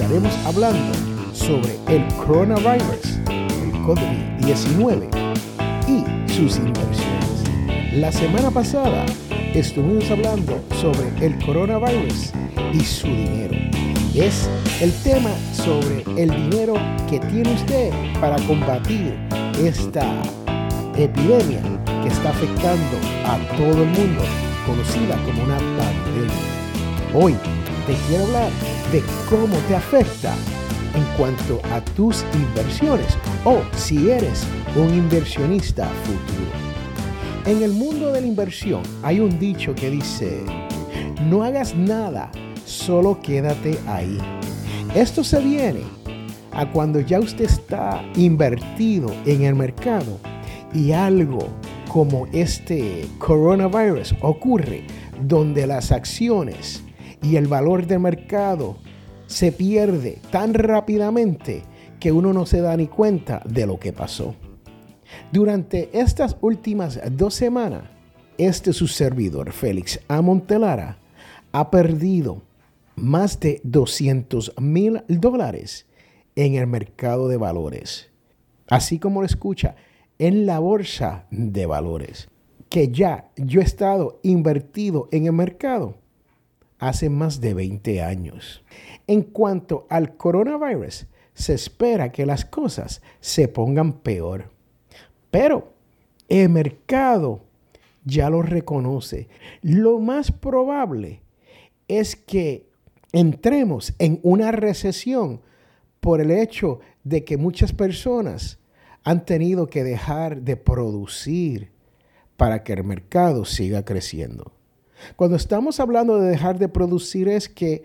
estaremos hablando sobre el coronavirus, el COVID-19 y sus inversiones. La semana pasada estuvimos hablando sobre el coronavirus y su dinero. Es el tema sobre el dinero que tiene usted para combatir esta epidemia que está afectando a todo el mundo, conocida como una pandemia. Hoy te quiero hablar de cómo te afecta en cuanto a tus inversiones o si eres un inversionista futuro. En el mundo de la inversión hay un dicho que dice, no hagas nada, solo quédate ahí. Esto se viene a cuando ya usted está invertido en el mercado y algo como este coronavirus ocurre donde las acciones y el valor de mercado se pierde tan rápidamente que uno no se da ni cuenta de lo que pasó. Durante estas últimas dos semanas, este su servidor, Félix Amontelara, ha perdido más de 200 mil dólares en el mercado de valores. Así como lo escucha, en la bolsa de valores. Que ya yo he estado invertido en el mercado hace más de 20 años. En cuanto al coronavirus, se espera que las cosas se pongan peor. Pero el mercado ya lo reconoce. Lo más probable es que entremos en una recesión por el hecho de que muchas personas han tenido que dejar de producir para que el mercado siga creciendo. Cuando estamos hablando de dejar de producir es que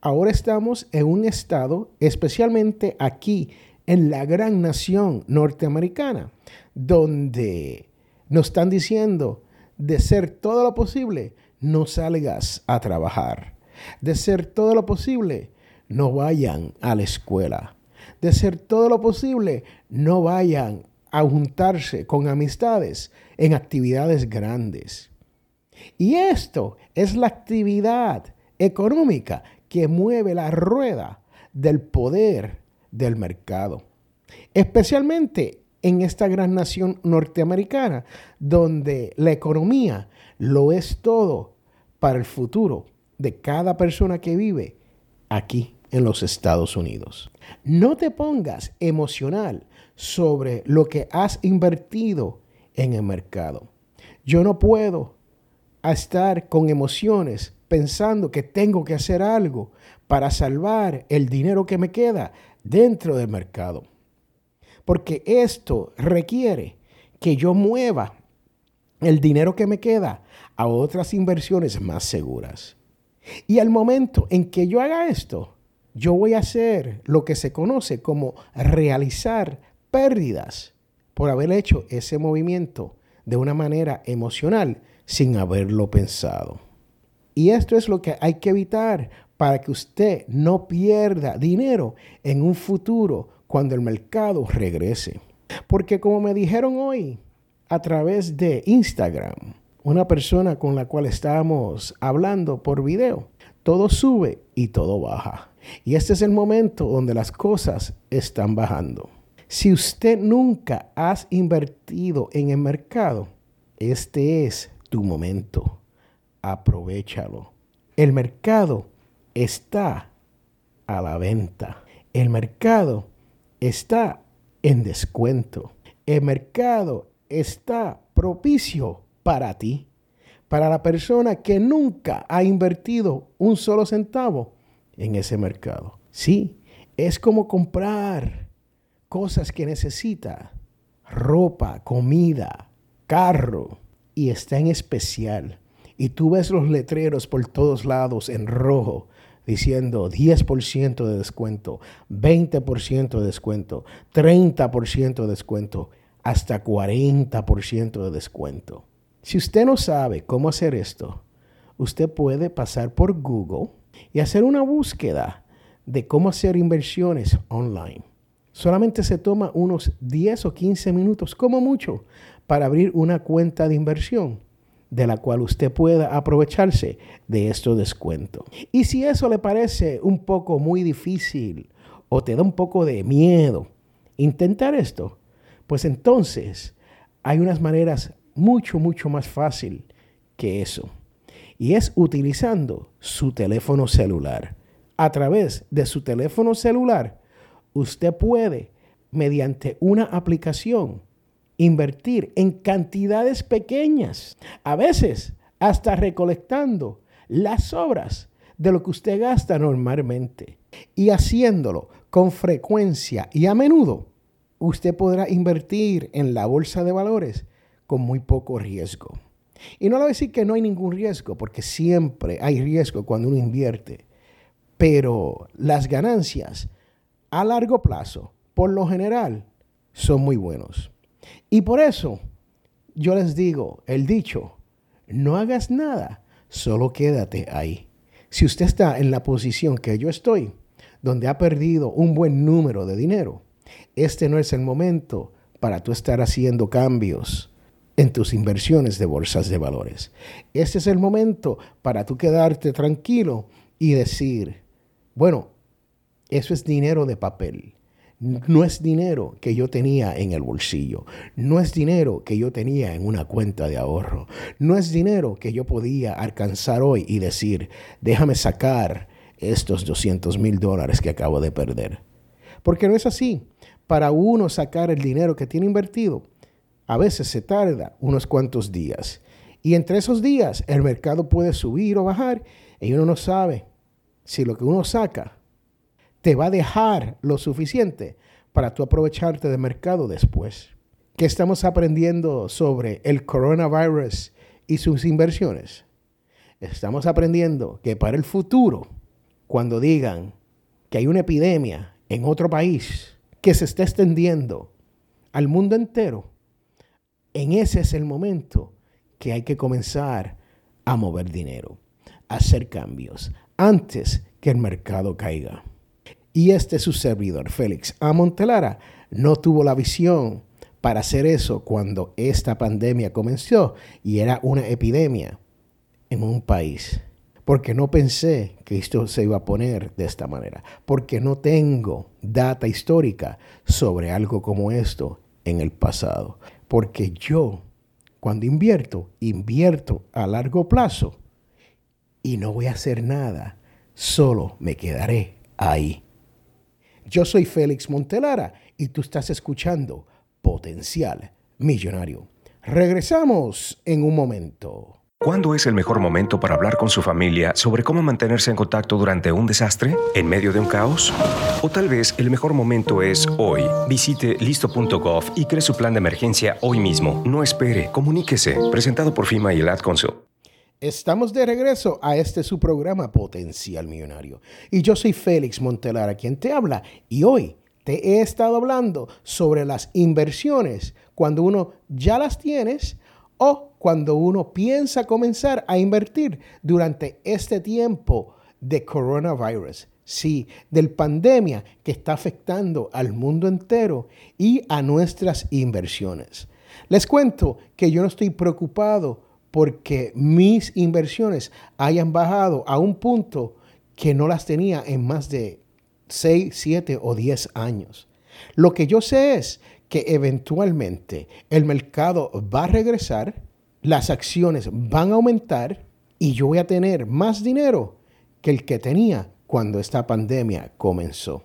ahora estamos en un estado, especialmente aquí en la gran nación norteamericana, donde nos están diciendo de ser todo lo posible, no salgas a trabajar. De ser todo lo posible, no vayan a la escuela. De ser todo lo posible, no vayan a juntarse con amistades en actividades grandes. Y esto es la actividad económica que mueve la rueda del poder del mercado. Especialmente en esta gran nación norteamericana, donde la economía lo es todo para el futuro de cada persona que vive aquí en los Estados Unidos. No te pongas emocional sobre lo que has invertido en el mercado. Yo no puedo a estar con emociones pensando que tengo que hacer algo para salvar el dinero que me queda dentro del mercado. Porque esto requiere que yo mueva el dinero que me queda a otras inversiones más seguras. Y al momento en que yo haga esto, yo voy a hacer lo que se conoce como realizar pérdidas por haber hecho ese movimiento de una manera emocional sin haberlo pensado. Y esto es lo que hay que evitar para que usted no pierda dinero en un futuro cuando el mercado regrese. Porque como me dijeron hoy a través de Instagram, una persona con la cual estábamos hablando por video, todo sube y todo baja. Y este es el momento donde las cosas están bajando. Si usted nunca has invertido en el mercado, este es tu momento. Aprovechalo. El mercado está a la venta. El mercado está en descuento. El mercado está propicio para ti, para la persona que nunca ha invertido un solo centavo en ese mercado. Sí, es como comprar cosas que necesita, ropa, comida, carro, y está en especial. Y tú ves los letreros por todos lados en rojo, diciendo 10% de descuento, 20% de descuento, 30% de descuento, hasta 40% de descuento. Si usted no sabe cómo hacer esto, usted puede pasar por Google y hacer una búsqueda de cómo hacer inversiones online. Solamente se toma unos 10 o 15 minutos, como mucho, para abrir una cuenta de inversión de la cual usted pueda aprovecharse de estos descuentos. Y si eso le parece un poco muy difícil o te da un poco de miedo intentar esto, pues entonces hay unas maneras mucho, mucho más fácil que eso. Y es utilizando su teléfono celular. A través de su teléfono celular, usted puede, mediante una aplicación, invertir en cantidades pequeñas, a veces hasta recolectando las sobras de lo que usted gasta normalmente. Y haciéndolo con frecuencia y a menudo, usted podrá invertir en la bolsa de valores con muy poco riesgo. Y no le voy a decir que no hay ningún riesgo, porque siempre hay riesgo cuando uno invierte. Pero las ganancias a largo plazo, por lo general, son muy buenos. Y por eso yo les digo el dicho, no hagas nada, solo quédate ahí. Si usted está en la posición que yo estoy, donde ha perdido un buen número de dinero, este no es el momento para tú estar haciendo cambios en tus inversiones de bolsas de valores. Este es el momento para tú quedarte tranquilo y decir, bueno, eso es dinero de papel. No es dinero que yo tenía en el bolsillo. No es dinero que yo tenía en una cuenta de ahorro. No es dinero que yo podía alcanzar hoy y decir, déjame sacar estos 200 mil dólares que acabo de perder. Porque no es así. Para uno sacar el dinero que tiene invertido, a veces se tarda unos cuantos días. Y entre esos días el mercado puede subir o bajar y uno no sabe si lo que uno saca te va a dejar lo suficiente para tú aprovecharte del mercado después. ¿Qué estamos aprendiendo sobre el coronavirus y sus inversiones? Estamos aprendiendo que para el futuro, cuando digan que hay una epidemia en otro país que se está extendiendo al mundo entero, en ese es el momento que hay que comenzar a mover dinero, a hacer cambios, antes que el mercado caiga. Y este su servidor, Félix Amontelara, no tuvo la visión para hacer eso cuando esta pandemia comenzó y era una epidemia en un país. Porque no pensé que esto se iba a poner de esta manera. Porque no tengo data histórica sobre algo como esto en el pasado. Porque yo, cuando invierto, invierto a largo plazo y no voy a hacer nada. Solo me quedaré ahí. Yo soy Félix Montelara y tú estás escuchando Potencial Millonario. Regresamos en un momento. ¿Cuándo es el mejor momento para hablar con su familia sobre cómo mantenerse en contacto durante un desastre? ¿En medio de un caos? O tal vez el mejor momento es hoy. Visite listo.gov y cree su plan de emergencia hoy mismo. No espere, comuníquese. Presentado por FIMA y el Ad. Estamos de regreso a este su programa Potencial Millonario. Y yo soy Félix Montelara, quien te habla. Y hoy te he estado hablando sobre las inversiones cuando uno ya las tienes o cuando uno piensa comenzar a invertir durante este tiempo de coronavirus. Sí, del pandemia que está afectando al mundo entero y a nuestras inversiones. Les cuento que yo no estoy preocupado porque mis inversiones hayan bajado a un punto que no las tenía en más de 6, 7 o 10 años. Lo que yo sé es que eventualmente el mercado va a regresar, las acciones van a aumentar y yo voy a tener más dinero que el que tenía cuando esta pandemia comenzó.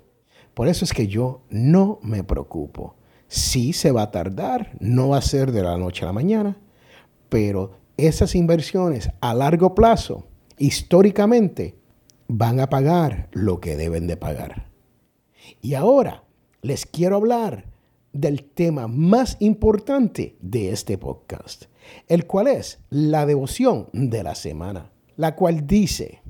Por eso es que yo no me preocupo. Sí se va a tardar, no va a ser de la noche a la mañana, pero esas inversiones a largo plazo, históricamente, van a pagar lo que deben de pagar. Y ahora les quiero hablar del tema más importante de este podcast, el cual es la devoción de la semana, la cual dice,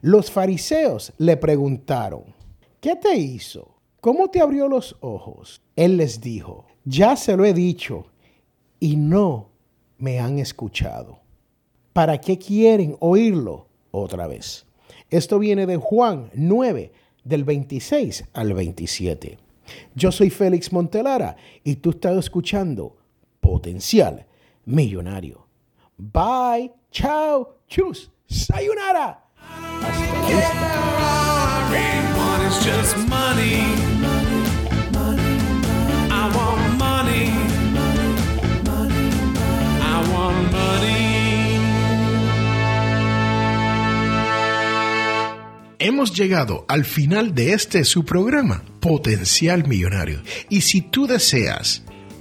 Los fariseos le preguntaron, ¿qué te hizo? ¿Cómo te abrió los ojos? Él les dijo, ya se lo he dicho y no me han escuchado. ¿Para qué quieren oírlo otra vez? Esto viene de Juan 9, del 26 al 27. Yo soy Félix Montelara y tú estás escuchando Potencial Millonario. Bye, chao, chus, sayonara. Hemos llegado al final de este su programa, Potencial Millonario. Y si tú deseas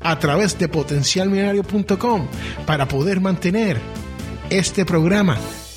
a través de potencialmillonario.com para poder mantener este programa